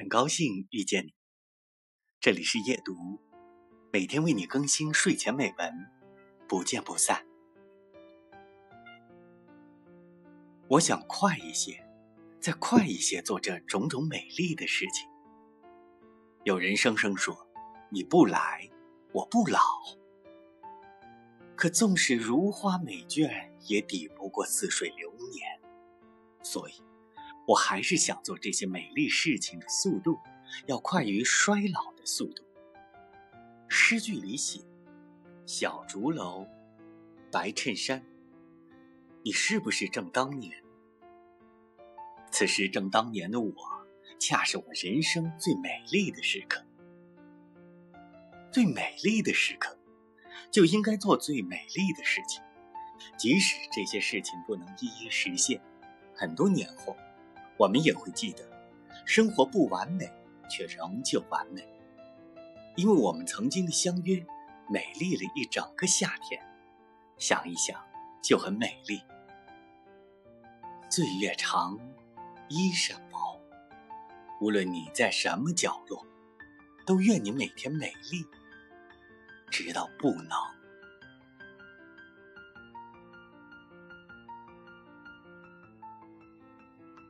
很高兴遇见你，这里是夜读，每天为你更新睡前美文，不见不散。我想快一些，再快一些做这种种美丽的事情。有人声声说：“你不来，我不老。”可纵使如花美眷，也抵不过似水流年。所以，我还是想做这些美丽事情的速度，要快于衰老的速度。诗句里写：“小竹楼，白衬衫。”你是不是正当年？此时正当年的我，恰是我人生最美丽的时刻。最美丽的时刻。就应该做最美丽的事情，即使这些事情不能一一实现，很多年后，我们也会记得，生活不完美，却仍旧完美，因为我们曾经的相约，美丽了一整个夏天，想一想就很美丽。岁月长，衣衫薄，无论你在什么角落，都愿你每天美丽。直到不能。